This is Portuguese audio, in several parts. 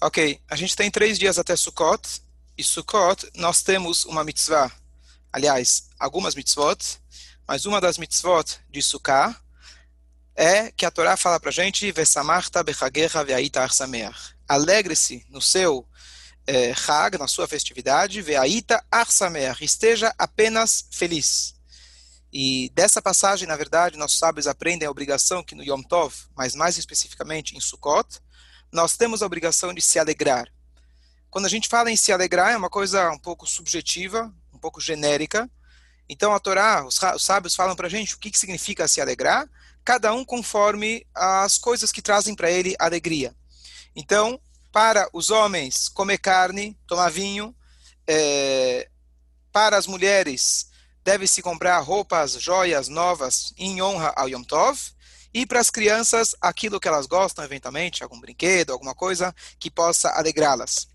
Ok, a gente tem três dias até Sukkot, e Sukkot nós temos uma mitzvah, aliás, algumas mitzvot, mas uma das mitzvot de Sukkah é que a Torá fala pra gente, Vesamarta bechagecha ve'aita arsameach. Alegre-se no seu eh, Hag, na sua festividade, ve'aita arsameach, esteja apenas feliz. E dessa passagem, na verdade, nossos sábios aprendem a obrigação que no Yom Tov, mas mais especificamente em Sukkot, nós temos a obrigação de se alegrar. Quando a gente fala em se alegrar, é uma coisa um pouco subjetiva, um pouco genérica. Então a Torá, os, sábios falam para a gente o que, significa se alegrar, cada um conforme as coisas que trazem para ele alegria. Então, para os homens, comer carne, tomar vinho, é, para as mulheres, deve-se comprar roupas, joias novas em honra ao Yom Tov, e para as crianças, aquilo que elas gostam, eventualmente, algum brinquedo, alguma coisa que possa alegrá-las.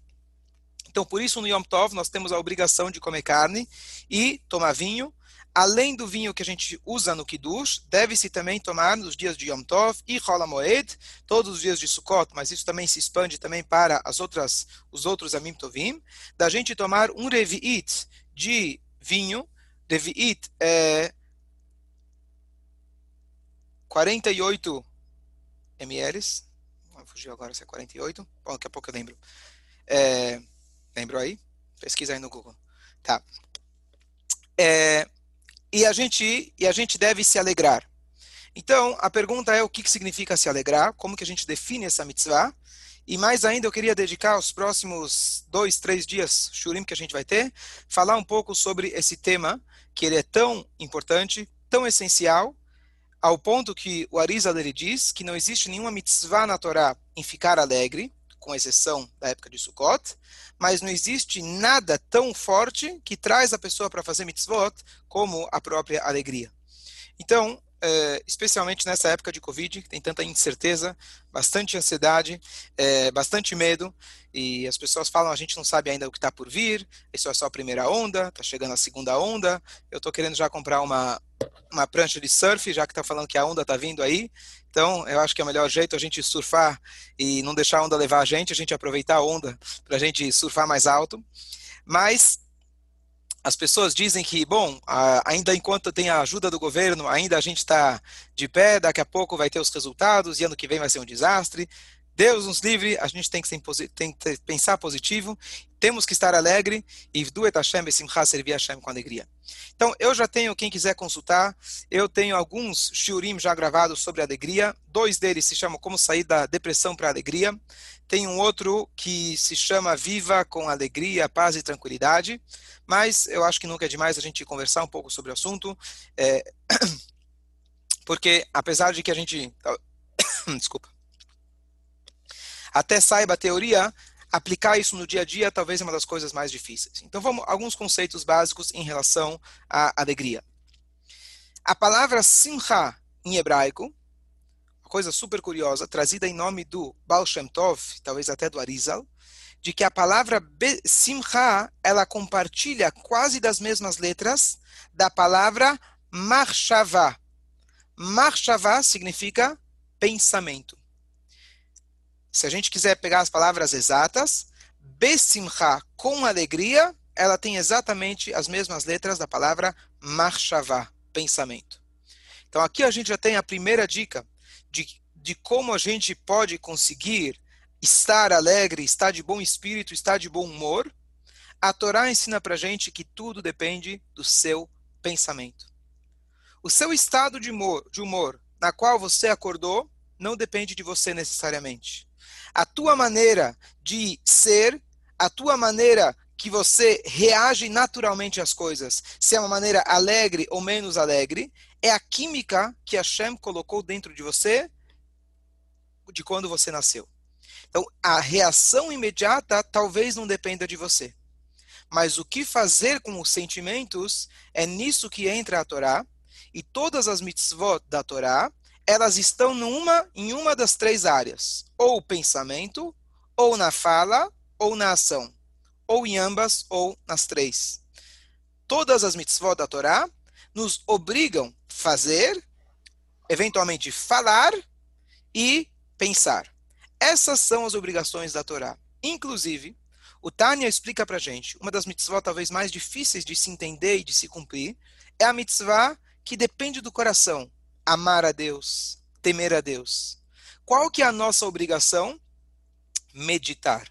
Então, por isso, no Yom Tov, nós temos a obrigação de comer carne e tomar vinho. Além do vinho que a gente usa no Kiddush, deve-se também tomar nos dias de Yom Tov e Rola Moed, todos os dias de Sukkot, mas isso também se expande também para as outras, os outros Amim Tovim, da gente tomar um Revi'it de vinho. Revi'it é 48 ml. Fugiu agora se é 48. Bom, daqui a pouco eu lembro. É, lembro aí? Pesquisa aí no Google. Tá. É, e, a gente, e a gente deve se alegrar. Então, a pergunta é o que, que significa se alegrar, como que a gente define essa mitzvah, e mais ainda eu queria dedicar os próximos dois, três dias, shurim que a gente vai ter, falar um pouco sobre esse tema, que ele é tão importante, tão essencial, ao ponto que o Arizal ele diz que não existe nenhuma mitzvah na Torá em ficar alegre, com exceção da época de Sukkot, mas não existe nada tão forte que traz a pessoa para fazer mitzvot como a própria alegria. Então, é, especialmente nessa época de Covid, que tem tanta incerteza, bastante ansiedade, é, bastante medo, e as pessoas falam, a gente não sabe ainda o que está por vir, isso é só a primeira onda, está chegando a segunda onda, eu estou querendo já comprar uma, uma prancha de surf, já que está falando que a onda está vindo aí, então eu acho que é o melhor jeito a gente surfar e não deixar a onda levar a gente, a gente aproveitar a onda para a gente surfar mais alto, mas as pessoas dizem que, bom, ainda enquanto tem a ajuda do governo, ainda a gente está de pé, daqui a pouco vai ter os resultados e ano que vem vai ser um desastre. Deus nos livre, a gente tem que, tem que pensar positivo, temos que estar alegre e do Hashem besimcha servir Hashem com alegria. Então, eu já tenho, quem quiser consultar, eu tenho alguns shiurim já gravados sobre alegria, dois deles se chamam Como Sair da Depressão para a Alegria, tem um outro que se chama Viva com Alegria, Paz e Tranquilidade, mas eu acho que nunca é demais a gente conversar um pouco sobre o assunto, é, porque apesar de que a gente... Desculpa até saiba a teoria, aplicar isso no dia a dia talvez é uma das coisas mais difíceis. Então vamos alguns conceitos básicos em relação à alegria. A palavra simcha em hebraico, uma coisa super curiosa, trazida em nome do Baal Shem Tov, talvez até do Arizal, de que a palavra simcha, ela compartilha quase das mesmas letras da palavra marshava. Marshava significa pensamento. Se a gente quiser pegar as palavras exatas, Besimcha, com alegria, ela tem exatamente as mesmas letras da palavra Marshava, pensamento. Então aqui a gente já tem a primeira dica de, de como a gente pode conseguir estar alegre, estar de bom espírito, estar de bom humor. A Torá ensina para gente que tudo depende do seu pensamento. O seu estado de humor, de humor na qual você acordou não depende de você necessariamente a tua maneira de ser, a tua maneira que você reage naturalmente às coisas, se é uma maneira alegre ou menos alegre, é a química que Hashem colocou dentro de você de quando você nasceu. Então, a reação imediata talvez não dependa de você. Mas o que fazer com os sentimentos é nisso que entra a Torá, e todas as mitzvot da Torá elas estão numa, em uma das três áreas, ou pensamento, ou na fala, ou na ação, ou em ambas, ou nas três. Todas as mitzvot da Torá nos obrigam fazer, eventualmente falar e pensar. Essas são as obrigações da Torá. Inclusive, o Tânia explica para gente, uma das mitzvot talvez mais difíceis de se entender e de se cumprir, é a mitzvah que depende do coração. Amar a Deus, temer a Deus. Qual que é a nossa obrigação? Meditar.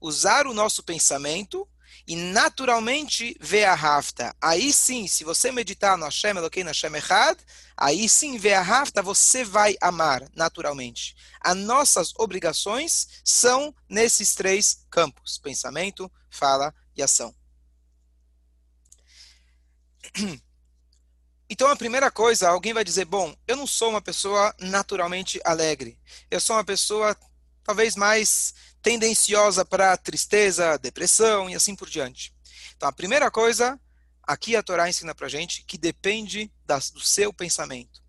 Usar o nosso pensamento e naturalmente ver a rafta. Aí sim, se você meditar no Hashem Eloquim Hashem Echad, aí sim ver a rafta, você vai amar naturalmente. As nossas obrigações são nesses três campos: pensamento, fala e ação. Então, a primeira coisa, alguém vai dizer: bom, eu não sou uma pessoa naturalmente alegre. Eu sou uma pessoa talvez mais tendenciosa para tristeza, depressão e assim por diante. Então, a primeira coisa, aqui a Torá ensina para gente que depende das, do seu pensamento.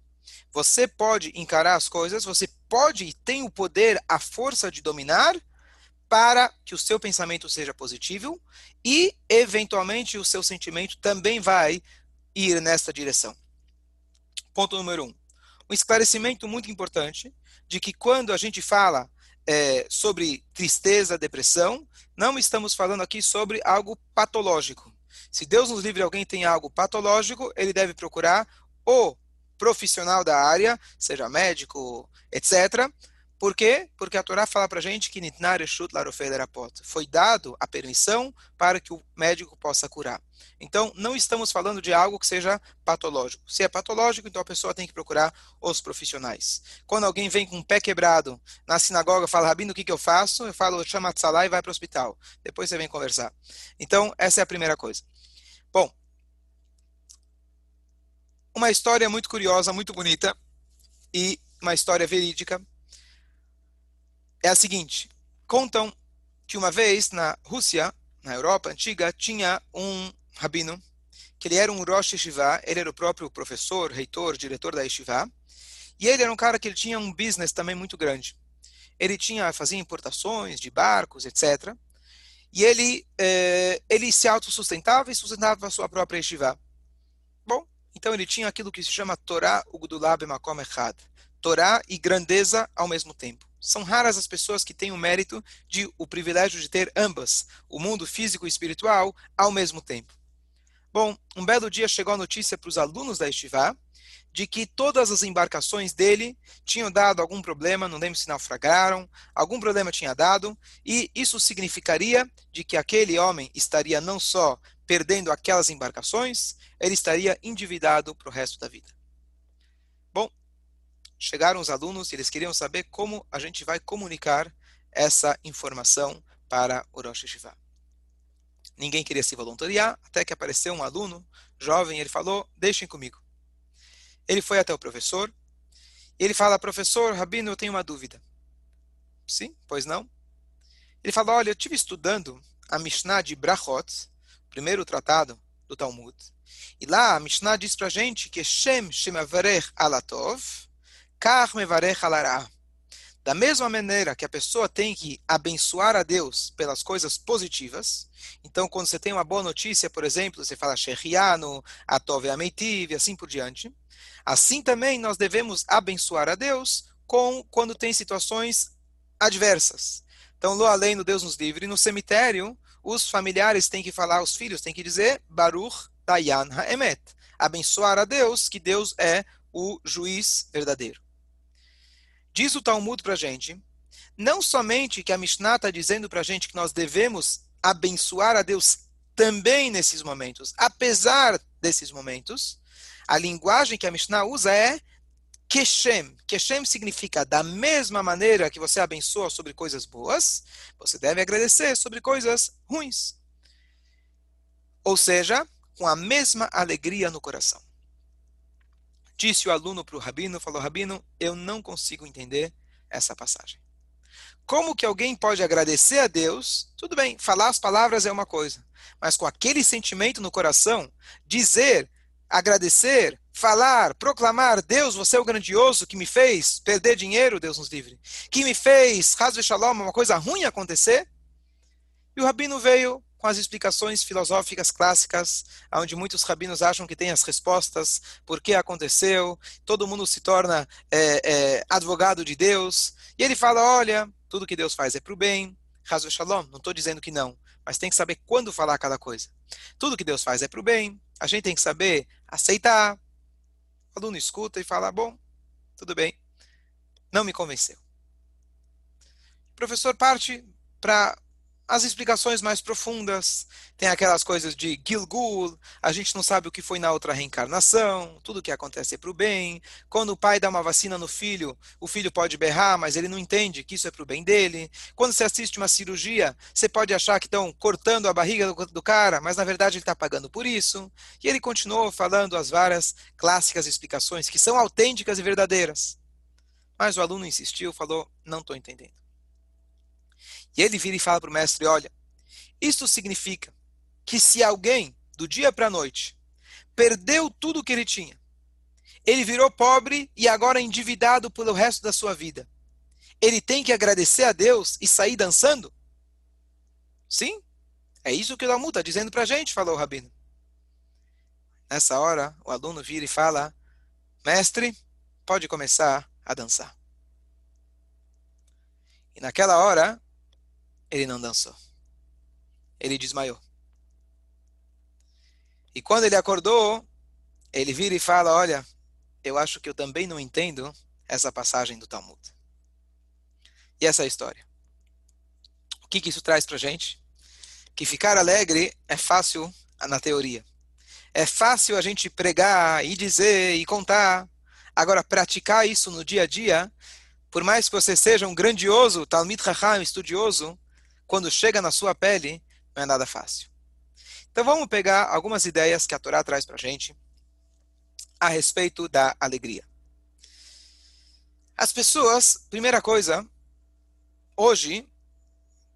Você pode encarar as coisas, você pode e tem o poder, a força de dominar para que o seu pensamento seja positivo e, eventualmente, o seu sentimento também vai ir nesta direção. Ponto número um. Um esclarecimento muito importante de que quando a gente fala é, sobre tristeza, depressão, não estamos falando aqui sobre algo patológico. Se Deus nos livre alguém tem algo patológico, ele deve procurar o profissional da área, seja médico, etc. Por quê? Porque a Torá fala para a gente que foi dado a permissão para que o médico possa curar. Então, não estamos falando de algo que seja patológico. Se é patológico, então a pessoa tem que procurar os profissionais. Quando alguém vem com um pé quebrado na sinagoga fala, Rabino, o que, que eu faço? Eu falo, chama Tzalá e vai para o hospital. Depois você vem conversar. Então, essa é a primeira coisa. Bom, uma história muito curiosa, muito bonita e uma história verídica é a seguinte: contam que uma vez na Rússia, na Europa antiga, tinha um rabino, que ele era um Rosh Yeshiva, ele era o próprio professor, reitor, diretor da Yeshiva, e ele era um cara que ele tinha um business também muito grande. Ele tinha, fazia importações de barcos, etc. E ele, eh, ele se autossustentava e sustentava a sua própria Yeshiva. Bom, então ele tinha aquilo que se chama Torá Ugdulá Bemakom Echad. Torá e grandeza ao mesmo tempo. São raras as pessoas que têm o mérito de o privilégio de ter ambas, o mundo físico e espiritual, ao mesmo tempo. Bom, um belo dia chegou a notícia para os alunos da Estivá de que todas as embarcações dele tinham dado algum problema, não lembro se naufragaram, algum problema tinha dado, e isso significaria de que aquele homem estaria não só perdendo aquelas embarcações, ele estaria endividado para o resto da vida. Chegaram os alunos e eles queriam saber como a gente vai comunicar essa informação para o Rosh. Ninguém queria se voluntariar, até que apareceu um aluno jovem, ele falou: Deixem comigo. Ele foi até o professor, e ele fala: Professor, Rabino, eu tenho uma dúvida. Sim, pois não? Ele fala: Olha, eu estive estudando a Mishnah de Brachot, primeiro tratado do Talmud, e lá a Mishnah diz pra gente que Shem Shemavarech Alatov. Da mesma maneira que a pessoa tem que abençoar a Deus pelas coisas positivas, então quando você tem uma boa notícia, por exemplo, você fala Shechianu, Atov Ameitiv e assim por diante, assim também nós devemos abençoar a Deus com quando tem situações adversas. Então, lo além do Deus nos livre, no cemitério, os familiares têm que falar, os filhos têm que dizer Baruch Dayan Haemet, abençoar a Deus, que Deus é o juiz verdadeiro. Diz o Talmud para a gente, não somente que a Mishnah está dizendo para a gente que nós devemos abençoar a Deus também nesses momentos, apesar desses momentos, a linguagem que a Mishnah usa é Keshem. Keshem significa da mesma maneira que você abençoa sobre coisas boas, você deve agradecer sobre coisas ruins. Ou seja, com a mesma alegria no coração. Disse o aluno para o rabino, falou, rabino, eu não consigo entender essa passagem. Como que alguém pode agradecer a Deus? Tudo bem, falar as palavras é uma coisa, mas com aquele sentimento no coração, dizer, agradecer, falar, proclamar, Deus, você é o grandioso que me fez perder dinheiro, Deus nos livre, que me fez, Hazve Shalom, uma coisa ruim acontecer. E o rabino veio com as explicações filosóficas clássicas, onde muitos rabinos acham que tem as respostas, por que aconteceu, todo mundo se torna é, é, advogado de Deus, e ele fala, olha, tudo que Deus faz é para o bem, Hazu Shalom, não estou dizendo que não, mas tem que saber quando falar cada coisa. Tudo que Deus faz é para o bem, a gente tem que saber aceitar. O aluno escuta e fala, bom, tudo bem, não me convenceu. O professor parte para as explicações mais profundas, tem aquelas coisas de Gilgul, a gente não sabe o que foi na outra reencarnação, tudo que acontece é para o bem. Quando o pai dá uma vacina no filho, o filho pode berrar, mas ele não entende que isso é para o bem dele. Quando você assiste uma cirurgia, você pode achar que estão cortando a barriga do, do cara, mas na verdade ele está pagando por isso. E ele continuou falando as várias clássicas explicações, que são autênticas e verdadeiras. Mas o aluno insistiu, falou: não estou entendendo. E ele vira e fala para o mestre: Olha, isto significa que se alguém, do dia para a noite, perdeu tudo que ele tinha, ele virou pobre e agora endividado pelo resto da sua vida, ele tem que agradecer a Deus e sair dançando? Sim, é isso que o Talmud está dizendo para a gente, falou o Rabino. Nessa hora, o aluno vira e fala: Mestre, pode começar a dançar. E naquela hora, ele não dançou. Ele desmaiou. E quando ele acordou, ele vira e fala: Olha, eu acho que eu também não entendo essa passagem do Talmud. E essa é a história. O que, que isso traz para gente? Que ficar alegre é fácil na teoria. É fácil a gente pregar e dizer e contar. Agora, praticar isso no dia a dia, por mais que você seja um grandioso Talmud Raham, estudioso, quando chega na sua pele, não é nada fácil. Então vamos pegar algumas ideias que a Torá traz para a gente a respeito da alegria. As pessoas, primeira coisa, hoje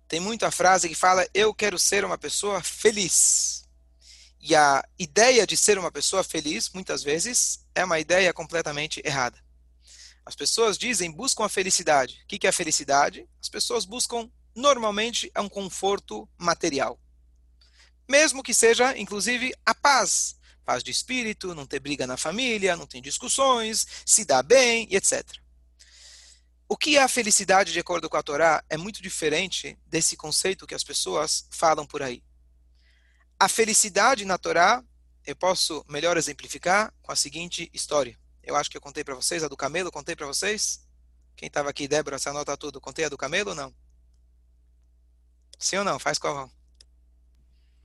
tem muita frase que fala eu quero ser uma pessoa feliz. E a ideia de ser uma pessoa feliz, muitas vezes, é uma ideia completamente errada. As pessoas dizem buscam a felicidade. O que é a felicidade? As pessoas buscam normalmente é um conforto material. Mesmo que seja, inclusive, a paz. Paz de espírito, não ter briga na família, não tem discussões, se dá bem etc. O que é a felicidade de acordo com a Torá é muito diferente desse conceito que as pessoas falam por aí. A felicidade na Torá, eu posso melhor exemplificar com a seguinte história. Eu acho que eu contei para vocês, a do camelo, contei para vocês? Quem estava aqui, Débora, você anota tudo. Contei a do camelo ou não? Sim ou não? Faz qual?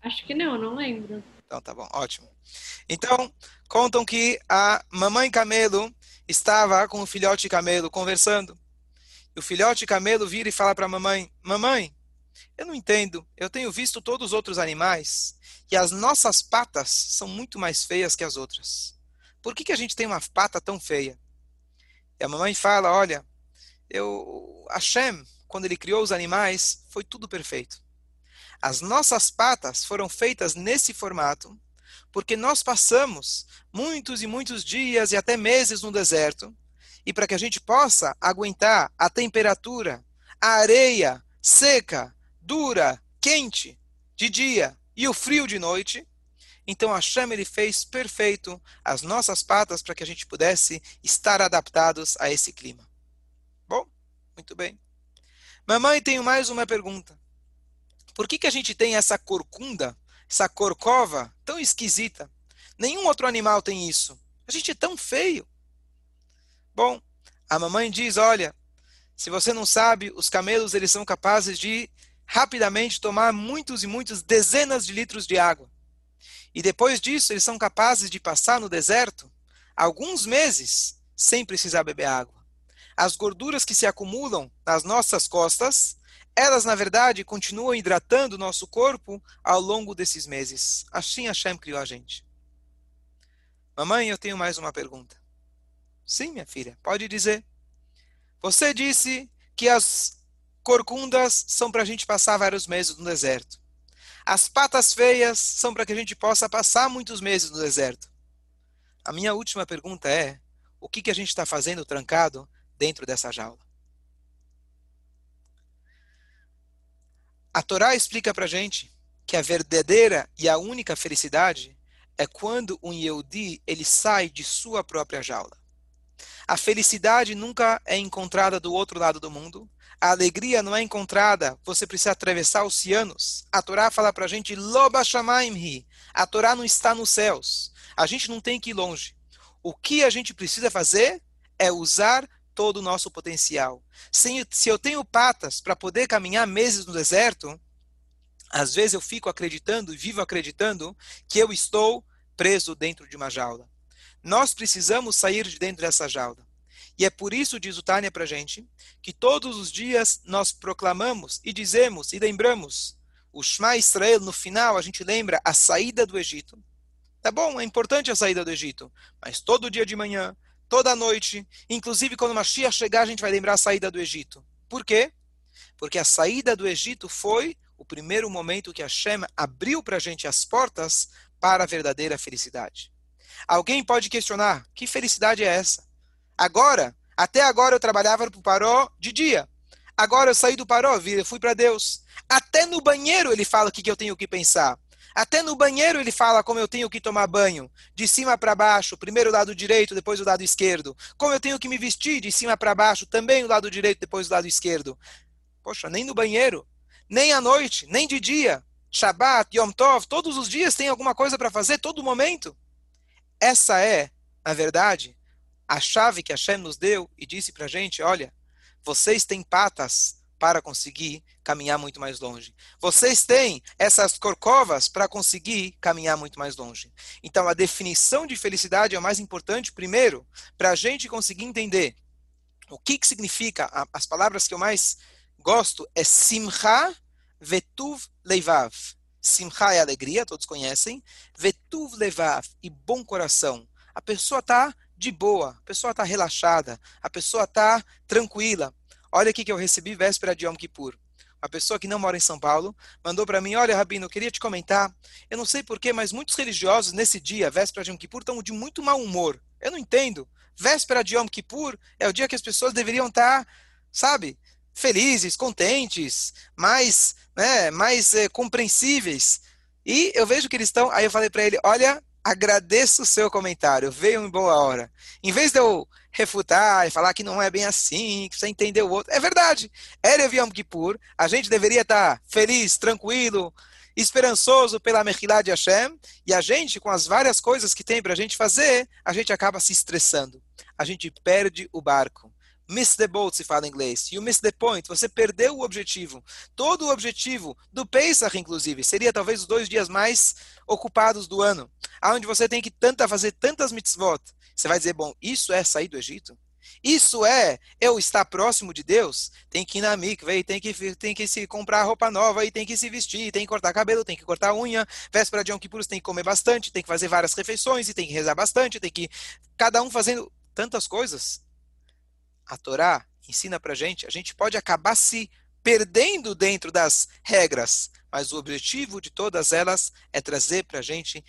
Acho que não, não lembro. Então tá bom, ótimo. Então, contam que a mamãe camelo estava com o filhote camelo conversando. E o filhote camelo vira e fala para a mamãe: Mamãe, eu não entendo. Eu tenho visto todos os outros animais e as nossas patas são muito mais feias que as outras. Por que, que a gente tem uma pata tão feia? E a mamãe fala: Olha, eu, Hashem, quando ele criou os animais, foi tudo perfeito. As nossas patas foram feitas nesse formato porque nós passamos muitos e muitos dias e até meses no deserto, e para que a gente possa aguentar a temperatura, a areia seca, dura, quente de dia e o frio de noite, então Hashem ele fez perfeito as nossas patas para que a gente pudesse estar adaptados a esse clima. Bom, muito bem. Mamãe, tenho mais uma pergunta. Por que, que a gente tem essa corcunda, essa corcova tão esquisita? Nenhum outro animal tem isso. A gente é tão feio. Bom, a mamãe diz, olha, se você não sabe, os camelos eles são capazes de rapidamente tomar muitos e muitos dezenas de litros de água. E depois disso, eles são capazes de passar no deserto alguns meses sem precisar beber água as gorduras que se acumulam nas nossas costas, elas, na verdade, continuam hidratando o nosso corpo ao longo desses meses. Assim Hashem criou a gente. Mamãe, eu tenho mais uma pergunta. Sim, minha filha, pode dizer. Você disse que as corcundas são para a gente passar vários meses no deserto. As patas feias são para que a gente possa passar muitos meses no deserto. A minha última pergunta é: o que, que a gente está fazendo trancado dentro dessa jaula. A Torá explica para gente que a verdadeira e a única felicidade é quando um Yehudi ele sai de sua própria jaula. A felicidade nunca é encontrada do outro lado do mundo. a alegria não é encontrada, você precisa atravessar oceanos. A Torá fala para gente, Loba Shamaimhi. A Torá não está nos céus. A gente não tem que ir longe. O que a gente precisa fazer é usar todo o nosso potencial. Se, eu tenho patas para poder caminhar meses no deserto, às vezes eu fico acreditando vivo acreditando que eu estou preso dentro de uma jaula. Nós precisamos sair de dentro dessa jaula. E é por isso, diz o Tânia para a gente, que todos os dias nós proclamamos e dizemos e lembramos o Shema Israel, no final a gente lembra a saída do Egito. Tá bom, é importante a saída do Egito, mas todo dia de manhã, toda noite, inclusive quando Mashiach chegar, a gente vai lembrar a saída do Egito. Por quê? Porque a saída do Egito foi o primeiro momento que Hashem abriu para a gente as portas para a verdadeira felicidade. Alguém pode questionar: que felicidade é essa? Agora, até agora eu trabalhava para o Paró de dia. Agora eu saí do Paró, fui para Deus. Até no banheiro ele fala o que eu tenho que pensar. Até no banheiro ele fala como eu tenho que tomar banho, de cima para baixo, primeiro o lado direito, depois o lado esquerdo. Como eu tenho que me vestir de cima para baixo, também o lado direito, depois o lado esquerdo. Poxa, nem no banheiro, nem à noite, nem de dia. Shabbat, Yom Tov, todos os dias tem alguma coisa para fazer, todo momento. Essa é, na verdade, a chave que Hashem nos deu e disse para a gente: olha, vocês têm patas para conseguir caminhar muito mais longe. Vocês têm essas corcovas para conseguir caminhar muito mais longe. Então, a definição de felicidade é o mais importante, primeiro, para a gente conseguir entender o que, que significa. As palavras que eu mais gosto é simcha vetuv leivav. Simcha é alegria, todos conhecem. Vetuv levav e bom coração. A pessoa está de boa, a pessoa está relaxada, a pessoa está tranquila. Olha aqui que eu recebi véspera de Yom Kippur. Uma pessoa que não mora em São Paulo mandou para mim: Olha, Rabino, eu queria te comentar. Eu não sei porquê, mas muitos religiosos nesse dia, véspera de Yom Kippur, estão de muito mau humor. Eu não entendo. Véspera de Yom Kippur é o dia que as pessoas deveriam estar, tá, sabe, felizes, contentes, mais, né, mais é, compreensíveis. E eu vejo que eles estão. Aí eu falei para ele: Olha, agradeço o seu comentário, veio em boa hora. Em vez de eu refutar e falar que não é bem assim, que você entendeu o outro, é verdade. Erev Yom Kippur, a gente deveria estar feliz, tranquilo, esperançoso pela Mechilá de Hashem, e a gente, com as várias coisas que tem para a gente fazer, a gente acaba se estressando. A gente perde o barco miss the boat, se fala em inglês. You miss the point. Você perdeu o objetivo. Todo o objetivo do Pesach, inclusive, seria talvez os dois dias mais ocupados do ano, aonde você tem que tanta fazer tantas mitzvot. Você vai dizer, bom, isso é sair do Egito? Isso é eu estar próximo de Deus? Tem que ir na mikve, tem que, tem que se comprar roupa nova, e tem que se vestir, tem que cortar cabelo, tem que cortar unha. Véspera de Yom Kippur tem que comer bastante, tem que fazer várias refeições, e tem que rezar bastante, tem que... Cada um fazendo tantas coisas a Torá ensina para gente, a gente pode acabar se perdendo dentro das regras, mas o objetivo de todas elas é trazer para a gente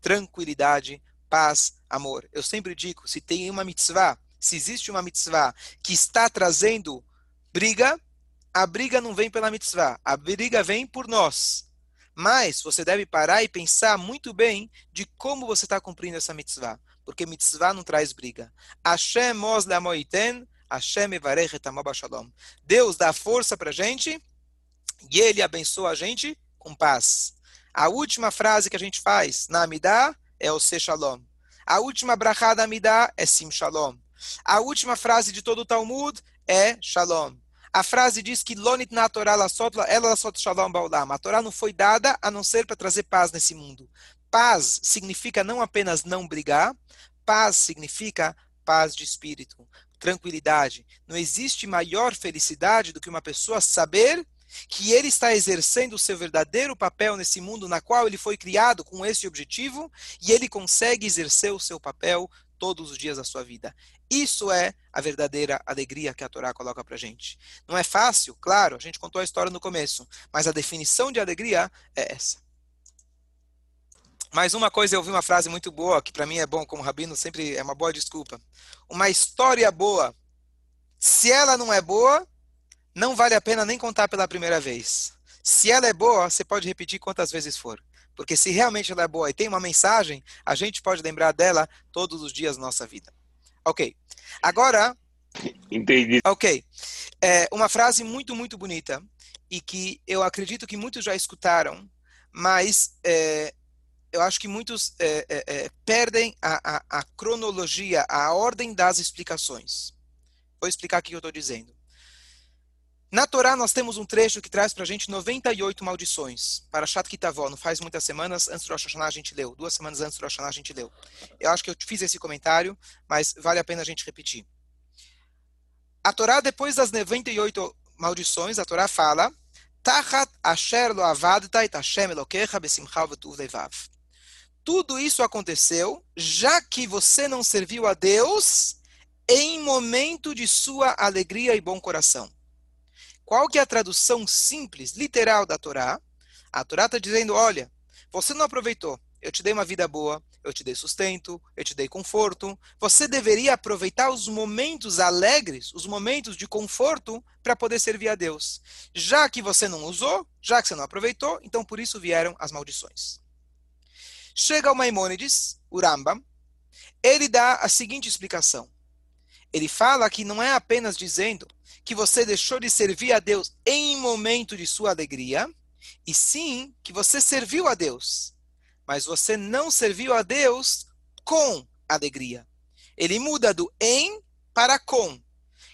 tranquilidade, paz, amor. Eu sempre digo, se tem uma mitzvah, se existe uma mitzvah que está trazendo briga, a briga não vem pela mitzvah, a briga vem por nós. Mas você deve parar e pensar muito bem de como você está cumprindo essa mitzvah, porque mitzvah não traz briga. Hashem mos lamoiten Hashem shalom. Deus dá força para a gente e Ele abençoa a gente com paz. A última frase que a gente faz na Amidah é o Se Shalom. A última brachá da Amidah é Sim Shalom. A última frase de todo o Talmud é Shalom. A frase diz que Lonit na Torá ela Shalom Baulam. A Torá não foi dada a não ser para trazer paz nesse mundo. Paz significa não apenas não brigar, paz significa paz de espírito tranquilidade. Não existe maior felicidade do que uma pessoa saber que ele está exercendo o seu verdadeiro papel nesse mundo na qual ele foi criado com esse objetivo e ele consegue exercer o seu papel todos os dias da sua vida. Isso é a verdadeira alegria que a Torá coloca para gente. Não é fácil, claro, a gente contou a história no começo, mas a definição de alegria é essa. Mas uma coisa, eu ouvi uma frase muito boa, que para mim é bom, como rabino, sempre é uma boa desculpa. Uma história boa, se ela não é boa, não vale a pena nem contar pela primeira vez. Se ela é boa, você pode repetir quantas vezes for. Porque se realmente ela é boa e tem uma mensagem, a gente pode lembrar dela todos os dias da nossa vida. Ok. Agora, Entendi. Ok. É uma frase muito, muito bonita e que eu acredito que muitos já escutaram, mas é, eu acho que muitos é, é, é perdem a, a, a, cronologia, a ordem das explicações. Vou explicar o que eu estou dizendo. Na Torá, nós temos um trecho que traz para a gente 98 maldições. Para Shat Kitavó, não faz muitas semanas, antes do Rosh Hashanah a gente leu. Duas semanas antes do Rosh Hashanah a gente leu. Eu acho que eu fiz esse comentário, mas vale a pena a gente repetir. A Torá, depois das 98 maldições, a Torá fala Tachat asher lo elokecha v'tuv levav. Tudo isso aconteceu já que você não serviu a Deus em momento de sua alegria e bom coração. Qual que é a tradução simples, literal da Torá? A Torá está dizendo, olha, você não aproveitou. Eu te dei uma vida boa, eu te dei sustento, eu te dei conforto. Você deveria aproveitar os momentos alegres, os momentos de conforto, para poder servir a Deus. Já que você não usou, já que você não aproveitou, então por isso vieram as maldições. Chega o Maimônides, o Rambam, ele dá a seguinte explicação. Ele fala que não é apenas dizendo que você deixou de servir a Deus em momento de sua alegria, e sim que você serviu a Deus, mas você não serviu a Deus com alegria. Ele muda do em para com.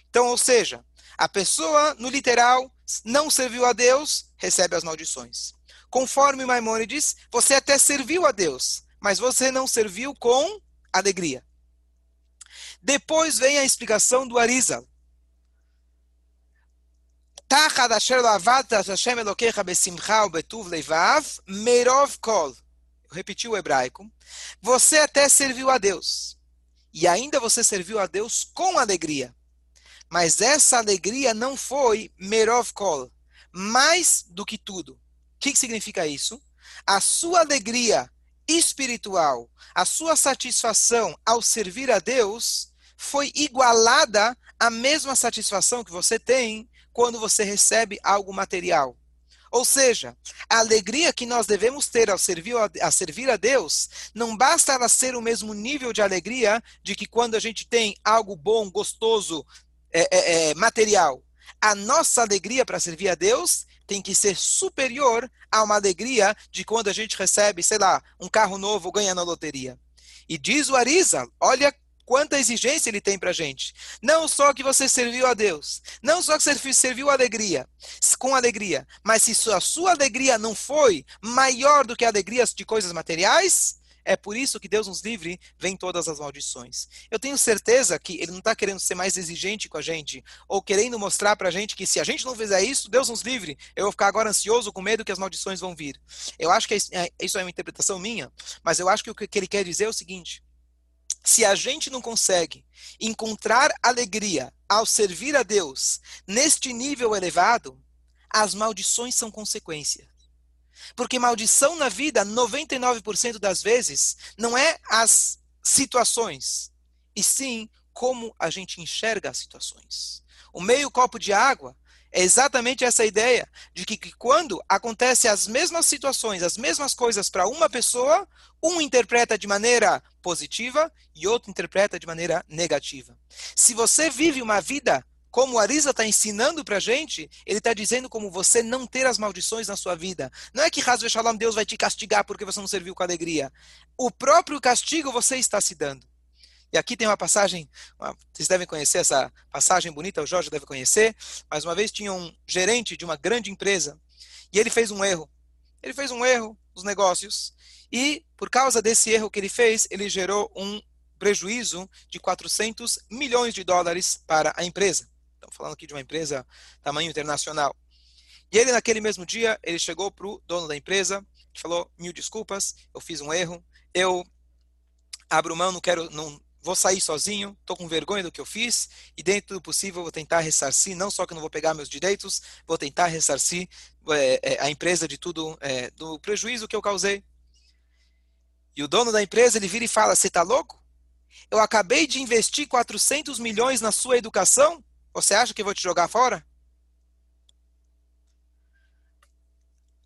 Então, ou seja, a pessoa, no literal, não serviu a Deus, recebe as maldições. Conforme Maimônides, você até serviu a Deus, mas você não serviu com alegria. Depois vem a explicação do Arizal. Tachad. Repeti o hebraico. Você até serviu a Deus. E ainda você serviu a Deus com alegria. Mas essa alegria não foi merov kol. Mais do que tudo. O que, que significa isso? A sua alegria espiritual, a sua satisfação ao servir a Deus foi igualada à mesma satisfação que você tem quando você recebe algo material. Ou seja, a alegria que nós devemos ter ao servir a, a, servir a Deus, não basta ela ser o mesmo nível de alegria de que quando a gente tem algo bom, gostoso, é, é, é, material. A nossa alegria para servir a Deus tem que ser superior a uma alegria de quando a gente recebe, sei lá, um carro novo, ganha na loteria. E diz o Arisa, olha quanta exigência ele tem para a gente. Não só que você serviu a Deus, não só que você serviu alegria, com alegria, mas se a sua alegria não foi maior do que alegrias de coisas materiais, é por isso que Deus nos livre, vem todas as maldições. Eu tenho certeza que Ele não está querendo ser mais exigente com a gente, ou querendo mostrar para a gente que se a gente não fizer isso, Deus nos livre. Eu vou ficar agora ansioso, com medo que as maldições vão vir. Eu acho que é, isso é uma interpretação minha, mas eu acho que o que Ele quer dizer é o seguinte: se a gente não consegue encontrar alegria ao servir a Deus neste nível elevado, as maldições são consequência. Porque maldição na vida, 99% das vezes, não é as situações, e sim como a gente enxerga as situações. O meio copo de água é exatamente essa ideia de que, que quando acontecem as mesmas situações, as mesmas coisas para uma pessoa, um interpreta de maneira positiva e outro interpreta de maneira negativa. Se você vive uma vida como o Arisa está ensinando para a gente, ele está dizendo como você não ter as maldições na sua vida. Não é que Hasbe Shalom Deus vai te castigar porque você não serviu com alegria. O próprio castigo você está se dando. E aqui tem uma passagem, vocês devem conhecer essa passagem bonita, o Jorge deve conhecer. Mais uma vez tinha um gerente de uma grande empresa e ele fez um erro. Ele fez um erro nos negócios e, por causa desse erro que ele fez, ele gerou um prejuízo de 400 milhões de dólares para a empresa. Estamos falando aqui de uma empresa tamanho internacional. E ele, naquele mesmo dia, ele chegou para o dono da empresa e falou: Mil desculpas, eu fiz um erro, eu abro mão, não quero, não, vou sair sozinho, estou com vergonha do que eu fiz, e dentro do possível vou tentar ressarcir, não só que não vou pegar meus direitos, vou tentar ressarcir é, é, a empresa de tudo, é, do prejuízo que eu causei. E o dono da empresa, ele vira e fala, você está louco? Eu acabei de investir 400 milhões na sua educação, você acha que vou te jogar fora?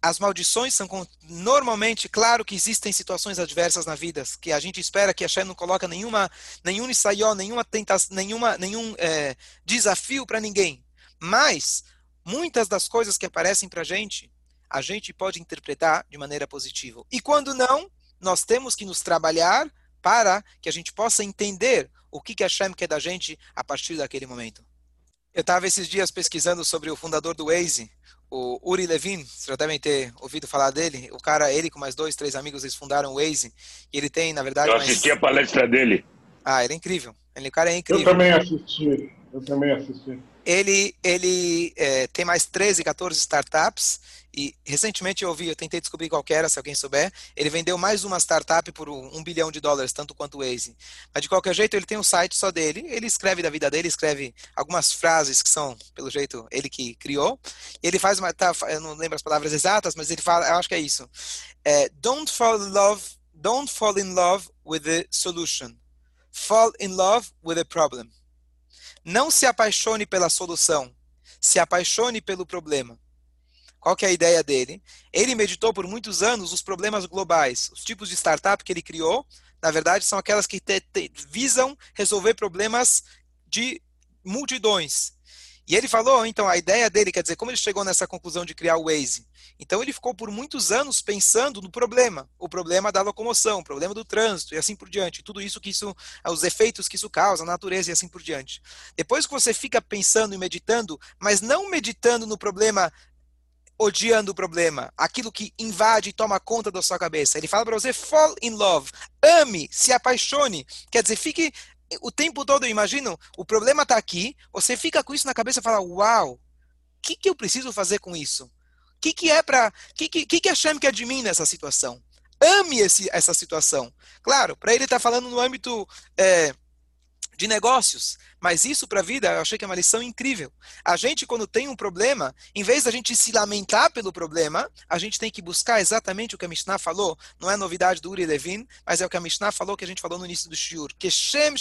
as maldições são normalmente, claro que existem situações adversas na vida, que a gente espera que a Shem não coloca nenhuma, nenhum ensaió, nenhuma tentação, nenhuma, nenhum é, desafio para ninguém. Mas muitas das coisas que aparecem para a gente, a gente pode interpretar de maneira positiva. E quando não, nós temos que nos trabalhar para que a gente possa entender o que, que a Shem quer da gente a partir daquele momento. Eu estava esses dias pesquisando sobre o fundador do Waze, o Uri Levin, vocês já devem ter ouvido falar dele. O cara, ele com mais dois, três amigos, eles fundaram o Waze. E ele tem, na verdade. Eu assisti mais... a palestra dele. Ah, ele é incrível. Ele, o cara é incrível. Eu também assisti. Eu também assisti. Ele, ele é, tem mais 13, 14 startups e recentemente eu ouvi, eu tentei descobrir qual era, se alguém souber, ele vendeu mais uma startup por um bilhão de dólares, tanto quanto o Waze. Mas de qualquer jeito, ele tem um site só dele, ele escreve da vida dele, escreve algumas frases que são, pelo jeito, ele que criou. Ele faz uma, tá, eu não lembro as palavras exatas, mas ele fala, eu acho que é isso. É, don't fall in love, don't fall in love with the solution. Fall in love with the problem. Não se apaixone pela solução, se apaixone pelo problema. Qual que é a ideia dele? Ele meditou por muitos anos os problemas globais. Os tipos de startup que ele criou, na verdade, são aquelas que te, te, visam resolver problemas de multidões. E ele falou, então, a ideia dele, quer dizer, como ele chegou nessa conclusão de criar o Waze? Então ele ficou por muitos anos pensando no problema, o problema da locomoção, o problema do trânsito e assim por diante, tudo isso que isso, os efeitos que isso causa, a natureza e assim por diante. Depois que você fica pensando e meditando, mas não meditando no problema odiando o problema, aquilo que invade e toma conta da sua cabeça. Ele fala para você, fall in love, ame, se apaixone. Quer dizer, fique o tempo todo, eu imagino, o problema está aqui, você fica com isso na cabeça e fala, uau, o que, que eu preciso fazer com isso? O que, que é para. O que, que, que a Shem quer de mim nessa situação? Ame esse, essa situação. Claro, para ele estar tá falando no âmbito é, de negócios. Mas isso para a vida, eu achei que é uma lição incrível. A gente, quando tem um problema, em vez da gente se lamentar pelo problema, a gente tem que buscar exatamente o que a Mishnah falou. Não é novidade do Uri Levin, mas é o que a Mishnah falou, que a gente falou no início do Shiur. Que Shem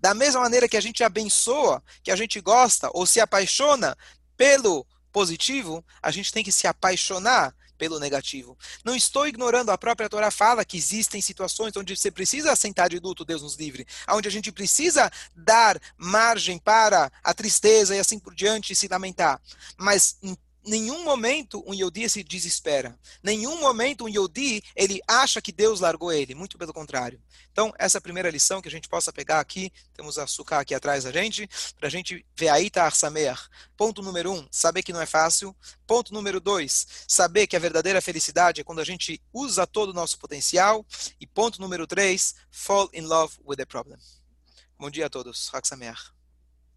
Da mesma maneira que a gente abençoa, que a gente gosta ou se apaixona pelo positivo, a gente tem que se apaixonar pelo negativo. Não estou ignorando, a própria Torá fala que existem situações onde você precisa sentar de luto, Deus nos livre, onde a gente precisa dar margem para a tristeza e assim por diante e se lamentar. Mas em nenhum momento um Yodi se desespera. Nenhum momento um Yodi ele acha que Deus largou ele. Muito pelo contrário. Então, essa é a primeira lição que a gente possa pegar aqui. Temos açúcar aqui atrás da gente, para a gente ver aí tá Arsamer. Ponto número um, saber que não é fácil. Ponto número dois, saber que a verdadeira felicidade é quando a gente usa todo o nosso potencial. E ponto número três, fall in love with the problem. Bom dia a todos. Haksamer.